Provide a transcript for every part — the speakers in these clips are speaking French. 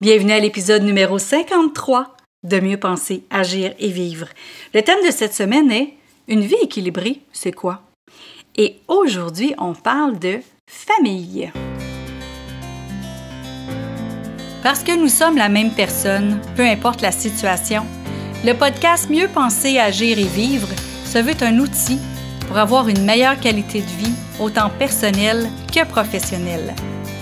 Bienvenue à l'épisode numéro 53 de Mieux penser, agir et vivre. Le thème de cette semaine est Une vie équilibrée, c'est quoi? Et aujourd'hui, on parle de famille. Parce que nous sommes la même personne, peu importe la situation, le podcast Mieux penser, agir et vivre se veut un outil pour avoir une meilleure qualité de vie, autant personnelle que professionnelle.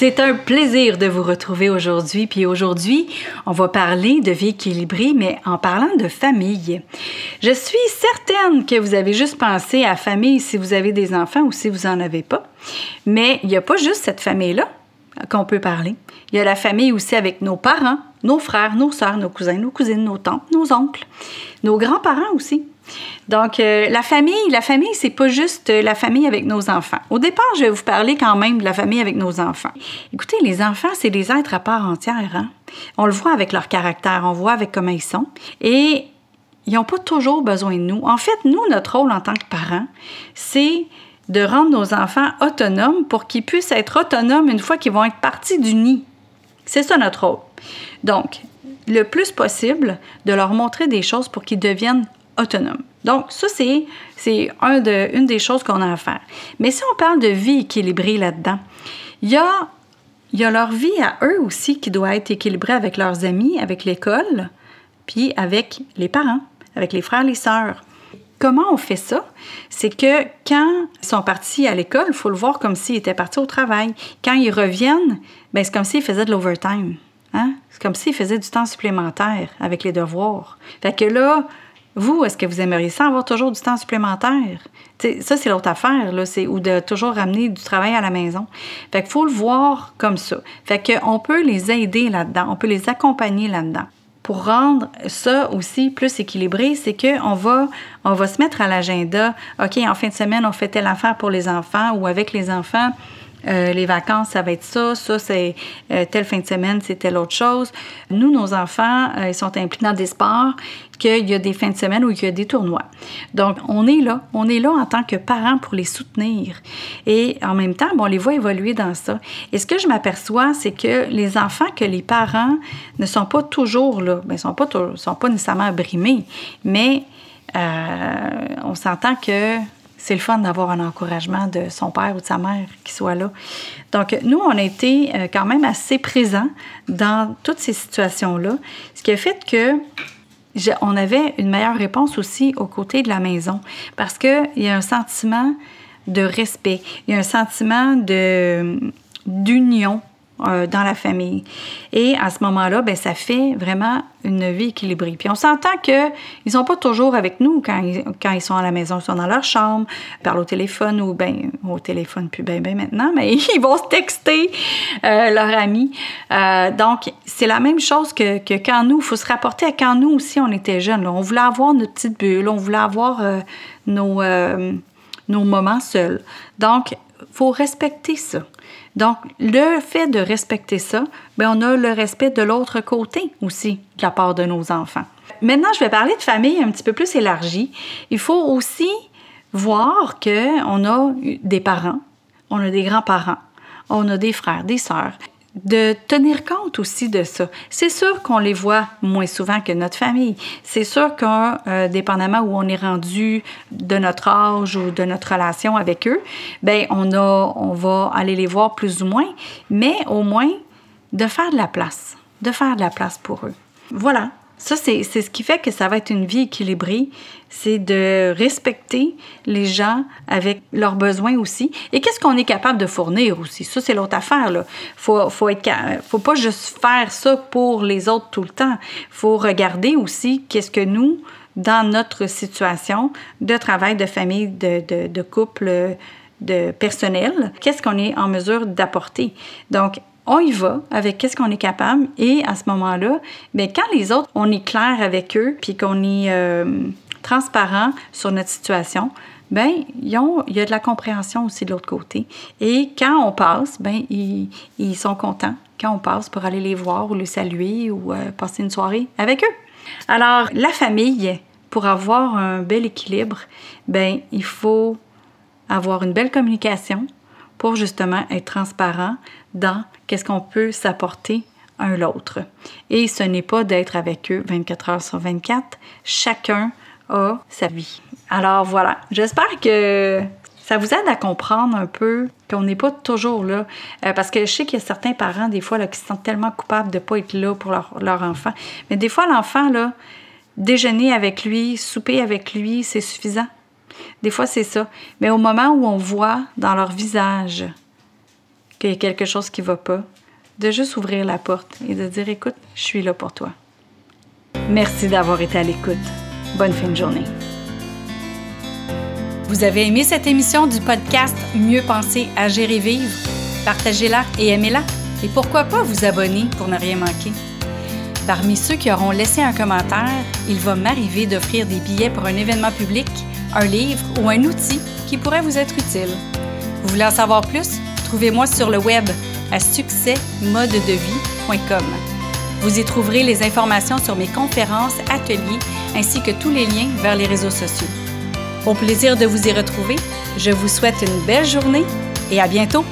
C'est un plaisir de vous retrouver aujourd'hui. Puis aujourd'hui, on va parler de vie équilibrée, mais en parlant de famille. Je suis certaine que vous avez juste pensé à famille si vous avez des enfants ou si vous n'en avez pas. Mais il n'y a pas juste cette famille-là qu'on peut parler. Il y a la famille aussi avec nos parents, nos frères, nos sœurs, nos cousins, nos cousines, nos tantes, nos oncles, nos grands-parents aussi. Donc, euh, la famille, la famille, c'est pas juste la famille avec nos enfants. Au départ, je vais vous parler quand même de la famille avec nos enfants. Écoutez, les enfants, c'est des êtres à part entière. Hein? On le voit avec leur caractère, on voit avec comment ils sont. Et ils n'ont pas toujours besoin de nous. En fait, nous, notre rôle en tant que parents, c'est de rendre nos enfants autonomes pour qu'ils puissent être autonomes une fois qu'ils vont être partis du nid. C'est ça notre rôle. Donc, le plus possible, de leur montrer des choses pour qu'ils deviennent autonomes. Donc, ça, c'est, un de, une des choses qu'on a à faire. Mais si on parle de vie équilibrée là-dedans, il y a, y a leur vie à eux aussi qui doit être équilibrée avec leurs amis, avec l'école, puis avec les parents, avec les frères, les sœurs. Comment on fait ça? C'est que quand ils sont partis à l'école, il faut le voir comme s'ils étaient partis au travail. Quand ils reviennent, ben, c'est comme s'ils faisaient de l'overtime. Hein? C'est comme s'ils faisaient du temps supplémentaire avec les devoirs. Fait que là, vous, est-ce que vous aimeriez ça avoir toujours du temps supplémentaire? ça, c'est l'autre affaire, c'est, ou de toujours ramener du travail à la maison. Fait qu'il faut le voir comme ça. Fait qu'on peut les aider là-dedans, on peut les accompagner là-dedans. Pour rendre ça aussi plus équilibré, c'est qu'on va, on va se mettre à l'agenda, OK, en fin de semaine, on fait telle affaire pour les enfants ou avec les enfants, euh, les vacances, ça va être ça. Ça, c'est euh, telle fin de semaine, c'est telle autre chose. Nous, nos enfants, euh, ils sont impliqués dans des sports qu'il y a des fins de semaine où il y a des tournois. Donc, on est là. On est là en tant que parents pour les soutenir. Et en même temps, bon, on les voit évoluer dans ça. Et ce que je m'aperçois, c'est que les enfants, que les parents ne sont pas toujours là, ben, ils ne sont pas, sont pas nécessairement brimés, mais on s'entend que c'est le fun d'avoir un encouragement de son père ou de sa mère qui soit là. Donc, nous, on a été euh, quand même assez présents dans toutes ces situations-là, ce qui a fait que on avait une meilleure réponse aussi aux côtés de la maison parce qu'il y a un sentiment de respect, il y a un sentiment d'union euh, dans la famille. Et à ce moment-là, ben, ça fait vraiment une vie équilibrée. Puis on s'entend qu'ils ne sont pas toujours avec nous quand ils, ils sont à la maison. Ils sont dans leur chambre, parlent au téléphone ou ben au téléphone plus bien ben maintenant, mais ils vont se texter euh, leurs amis. Euh, donc, c'est la même chose que, que quand nous, il faut se rapporter à quand nous aussi, on était jeunes. On voulait avoir notre petite bulle, on voulait avoir nos, nos moments seuls. Donc, faut respecter ça. Donc, le fait de respecter ça, bien, on a le respect de l'autre côté aussi de la part de nos enfants. Maintenant, je vais parler de famille un petit peu plus élargie. Il faut aussi voir qu'on a des parents, on a des grands-parents, on a des frères, des sœurs de tenir compte aussi de ça. C'est sûr qu'on les voit moins souvent que notre famille. C'est sûr qu'un, euh, dépendamment où on est rendu de notre âge ou de notre relation avec eux, ben on a, on va aller les voir plus ou moins, mais au moins de faire de la place, de faire de la place pour eux. Voilà. Ça, c'est ce qui fait que ça va être une vie équilibrée, c'est de respecter les gens avec leurs besoins aussi. Et qu'est-ce qu'on est capable de fournir aussi? Ça, c'est l'autre affaire. Il faut, faut, pas juste faire ça pour les autres tout le temps. Il faut regarder aussi qu'est-ce que nous, dans notre situation de travail, de famille, de, de, de couple, de personnel, qu'est-ce qu'on est en mesure d'apporter. Donc, on y va avec qu'est-ce qu'on est capable et à ce moment-là, bien, quand les autres, on est clair avec eux puis qu'on est euh, transparent sur notre situation, ben il y a de la compréhension aussi de l'autre côté. Et quand on passe, ben ils, ils, sont contents quand on passe pour aller les voir ou les saluer ou euh, passer une soirée avec eux. Alors, la famille, pour avoir un bel équilibre, ben il faut avoir une belle communication pour justement être transparent dans qu'est-ce qu'on peut s'apporter un l'autre. Et ce n'est pas d'être avec eux 24 heures sur 24. Chacun a sa vie. Alors voilà, j'espère que ça vous aide à comprendre un peu qu'on n'est pas toujours là. Euh, parce que je sais qu'il y a certains parents, des fois, là, qui se sentent tellement coupables de ne pas être là pour leur, enfant. Mais des fois, l'enfant, là, déjeuner avec lui, souper avec lui, c'est suffisant. Des fois, c'est ça. Mais au moment où on voit dans leur visage qu'il y a quelque chose qui ne va pas, de juste ouvrir la porte et de dire écoute, je suis là pour toi. Merci d'avoir été à l'écoute. Bonne fin de journée. Vous avez aimé cette émission du podcast Mieux penser, agir et vivre? Partagez-la et aimez-la. Et pourquoi pas vous abonner pour ne rien manquer? Parmi ceux qui auront laissé un commentaire, il va m'arriver d'offrir des billets pour un événement public, un livre ou un outil qui pourrait vous être utile. Vous voulez en savoir plus? Trouvez-moi sur le web à succèsmodedevie.com. Vous y trouverez les informations sur mes conférences, ateliers ainsi que tous les liens vers les réseaux sociaux. Au plaisir de vous y retrouver, je vous souhaite une belle journée et à bientôt!